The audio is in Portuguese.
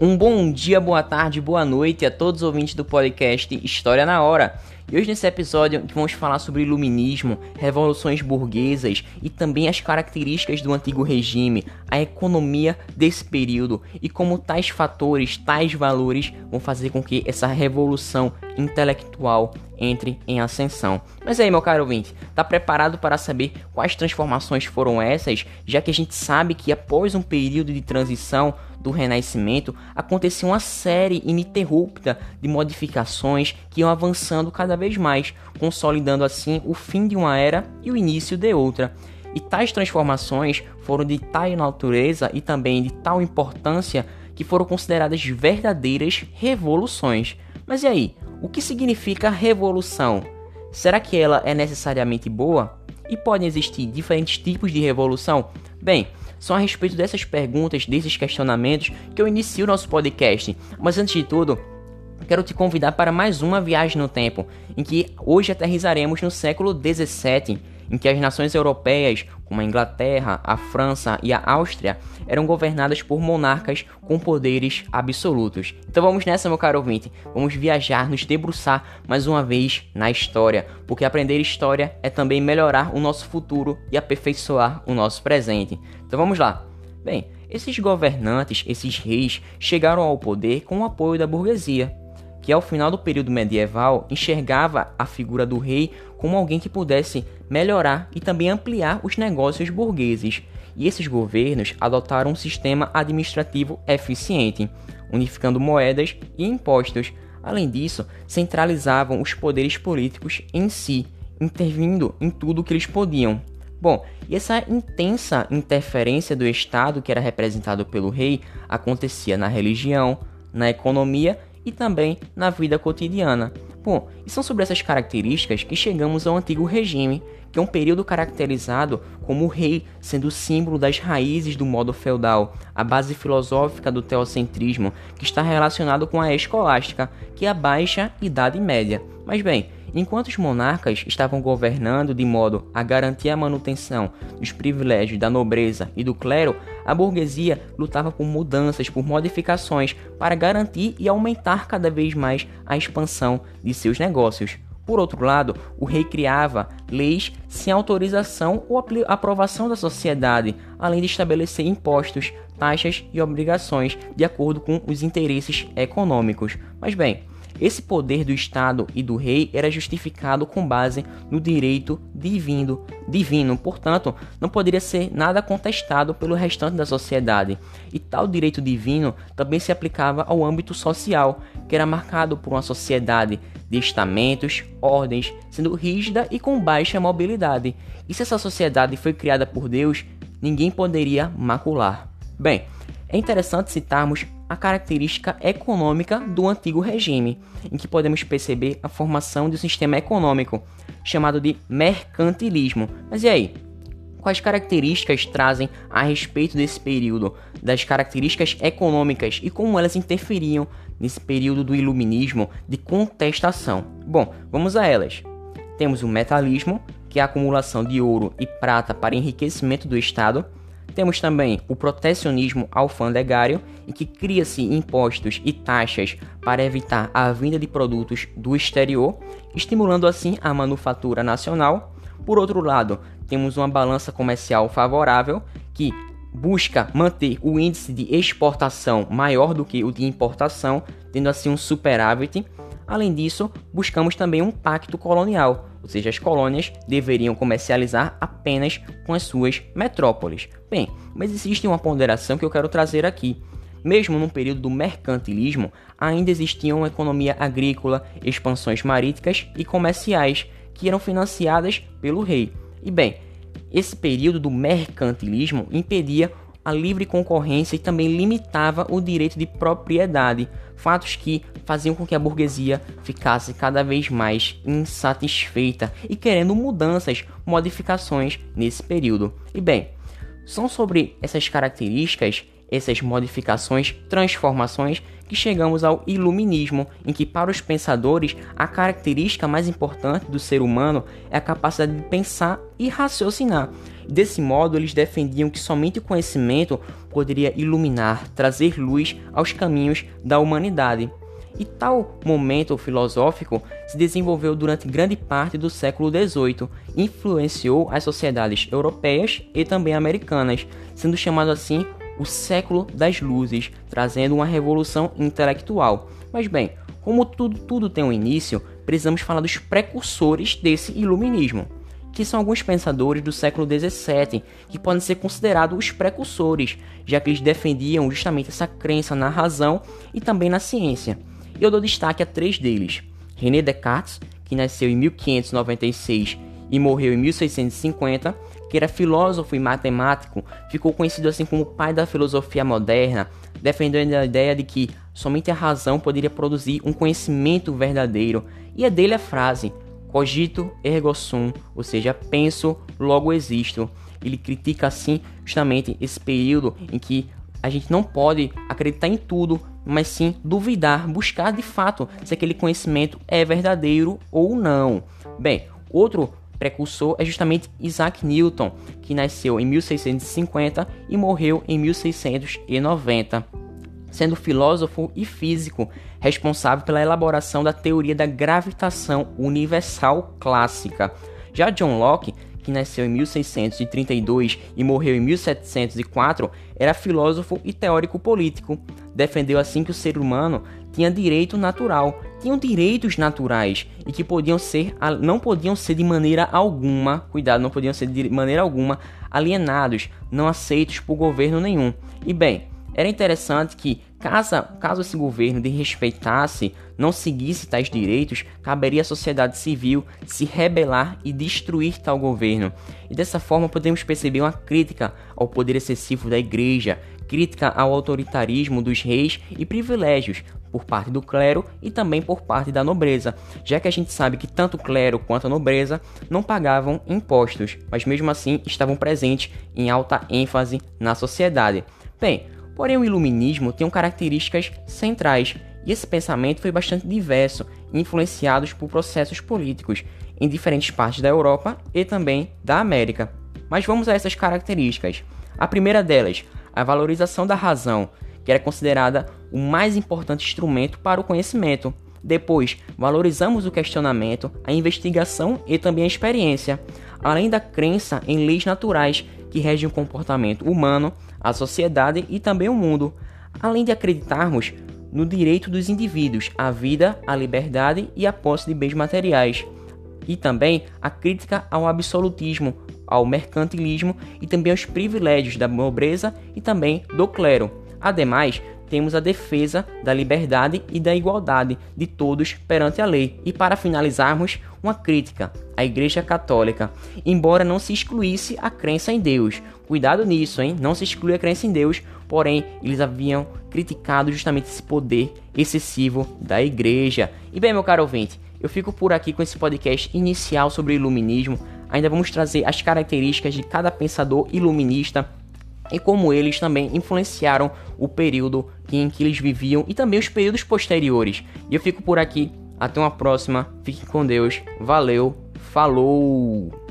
Um bom dia, boa tarde, boa noite a todos os ouvintes do podcast História na Hora. E hoje nesse episódio vamos falar sobre iluminismo, revoluções burguesas e também as características do antigo regime, a economia desse período e como tais fatores, tais valores vão fazer com que essa revolução intelectual entre em ascensão. Mas aí, meu caro ouvinte, tá preparado para saber quais transformações foram essas, já que a gente sabe que após um período de transição do Renascimento, acontecia uma série ininterrupta de modificações que iam avançando cada vez mais, consolidando assim o fim de uma era e o início de outra. E tais transformações foram de tal natureza e também de tal importância que foram consideradas verdadeiras revoluções. Mas e aí? O que significa revolução? Será que ela é necessariamente boa? E podem existir diferentes tipos de revolução? Bem, são a respeito dessas perguntas, desses questionamentos que eu inicio o nosso podcast. Mas antes de tudo, quero te convidar para mais uma viagem no tempo, em que hoje aterrizaremos no século 17 em que as nações europeias, como a Inglaterra, a França e a Áustria, eram governadas por monarcas com poderes absolutos. Então vamos nessa, meu caro ouvinte. Vamos viajar, nos debruçar mais uma vez na história, porque aprender história é também melhorar o nosso futuro e aperfeiçoar o nosso presente. Então vamos lá. Bem, esses governantes, esses reis, chegaram ao poder com o apoio da burguesia que ao final do período medieval enxergava a figura do rei como alguém que pudesse melhorar e também ampliar os negócios burgueses. E esses governos adotaram um sistema administrativo eficiente, unificando moedas e impostos. Além disso, centralizavam os poderes políticos em si, intervindo em tudo o que eles podiam. Bom, e essa intensa interferência do Estado, que era representado pelo rei, acontecia na religião, na economia e também na vida cotidiana. Bom, e são sobre essas características que chegamos ao antigo regime, que é um período caracterizado como o rei sendo o símbolo das raízes do modo feudal, a base filosófica do teocentrismo, que está relacionado com a escolástica, que é a baixa idade média. Mas bem, Enquanto os monarcas estavam governando de modo a garantir a manutenção dos privilégios da nobreza e do clero, a burguesia lutava por mudanças, por modificações para garantir e aumentar cada vez mais a expansão de seus negócios. Por outro lado, o rei criava leis sem autorização ou aprovação da sociedade, além de estabelecer impostos, taxas e obrigações de acordo com os interesses econômicos. Mas bem, esse poder do Estado e do rei era justificado com base no direito divino, divino, portanto, não poderia ser nada contestado pelo restante da sociedade. E tal direito divino também se aplicava ao âmbito social, que era marcado por uma sociedade de estamentos, ordens, sendo rígida e com baixa mobilidade. E se essa sociedade foi criada por Deus, ninguém poderia macular. Bem, é interessante citarmos a característica econômica do antigo regime, em que podemos perceber a formação de um sistema econômico chamado de mercantilismo. Mas e aí? Quais características trazem a respeito desse período, das características econômicas e como elas interferiam nesse período do iluminismo de contestação? Bom, vamos a elas. Temos o metalismo, que é a acumulação de ouro e prata para enriquecimento do Estado temos também o protecionismo alfandegário, em que cria-se impostos e taxas para evitar a vinda de produtos do exterior, estimulando assim a manufatura nacional. Por outro lado, temos uma balança comercial favorável que busca manter o índice de exportação maior do que o de importação, tendo assim um superávit. Além disso, buscamos também um pacto colonial, ou seja, as colônias deveriam comercializar apenas com as suas metrópoles. Bem, mas existe uma ponderação que eu quero trazer aqui. Mesmo no período do mercantilismo, ainda existia uma economia agrícola, expansões marítimas e comerciais que eram financiadas pelo rei. E bem, esse período do mercantilismo impedia a livre concorrência e também limitava o direito de propriedade, fatos que faziam com que a burguesia ficasse cada vez mais insatisfeita e querendo mudanças, modificações nesse período. E bem, são sobre essas características, essas modificações, transformações que chegamos ao iluminismo, em que para os pensadores a característica mais importante do ser humano é a capacidade de pensar e raciocinar. Desse modo, eles defendiam que somente o conhecimento poderia iluminar, trazer luz aos caminhos da humanidade. E tal momento filosófico se desenvolveu durante grande parte do século XVIII, influenciou as sociedades europeias e também americanas, sendo chamado assim o século das luzes, trazendo uma revolução intelectual. Mas bem, como tudo, tudo tem um início, precisamos falar dos precursores desse iluminismo, que são alguns pensadores do século XVII, que podem ser considerados os precursores, já que eles defendiam justamente essa crença na razão e também na ciência. Eu dou destaque a três deles: René Descartes, que nasceu em 1596 e morreu em 1650, que era filósofo e matemático, ficou conhecido assim como o pai da filosofia moderna, defendendo a ideia de que somente a razão poderia produzir um conhecimento verdadeiro. E é dele a frase: cogito ergo sum, ou seja, penso, logo existo. Ele critica assim justamente esse período em que a gente não pode acreditar em tudo, mas sim duvidar, buscar de fato se aquele conhecimento é verdadeiro ou não. Bem, outro precursor é justamente Isaac Newton, que nasceu em 1650 e morreu em 1690, sendo filósofo e físico responsável pela elaboração da teoria da gravitação universal clássica. Já John Locke, que nasceu em 1632 e morreu em 1704, era filósofo e teórico político. Defendeu assim que o ser humano tinha direito natural, tinham direitos naturais e que podiam ser, não podiam ser de maneira alguma, cuidado, não podiam ser de maneira alguma alienados, não aceitos por governo nenhum. E bem, era interessante que, caso, caso esse governo desrespeitasse, não seguisse tais direitos, caberia à sociedade civil se rebelar e destruir tal governo. E dessa forma podemos perceber uma crítica ao poder excessivo da igreja, crítica ao autoritarismo dos reis e privilégios por parte do clero e também por parte da nobreza, já que a gente sabe que tanto o clero quanto a nobreza não pagavam impostos, mas mesmo assim estavam presentes em alta ênfase na sociedade. Bem, porém o iluminismo tem características centrais e esse pensamento foi bastante diverso, influenciados por processos políticos em diferentes partes da Europa e também da América. Mas vamos a essas características. A primeira delas, a valorização da razão, que era considerada o mais importante instrumento para o conhecimento. Depois, valorizamos o questionamento, a investigação e também a experiência, além da crença em leis naturais que regem o comportamento humano, a sociedade e também o mundo, além de acreditarmos no direito dos indivíduos à vida, à liberdade e à posse de bens materiais, e também a crítica ao absolutismo, ao mercantilismo e também aos privilégios da nobreza e também do clero. Ademais, temos a defesa da liberdade e da igualdade de todos perante a lei. E para finalizarmos, uma crítica à Igreja Católica, embora não se excluísse a crença em Deus. Cuidado nisso, hein? Não se exclui a crença em Deus, porém eles haviam criticado justamente esse poder excessivo da Igreja. E bem, meu caro ouvinte, eu fico por aqui com esse podcast inicial sobre o iluminismo. Ainda vamos trazer as características de cada pensador iluminista e como eles também influenciaram o período em que eles viviam e também os períodos posteriores. E eu fico por aqui, até uma próxima, fiquem com Deus, valeu, falou!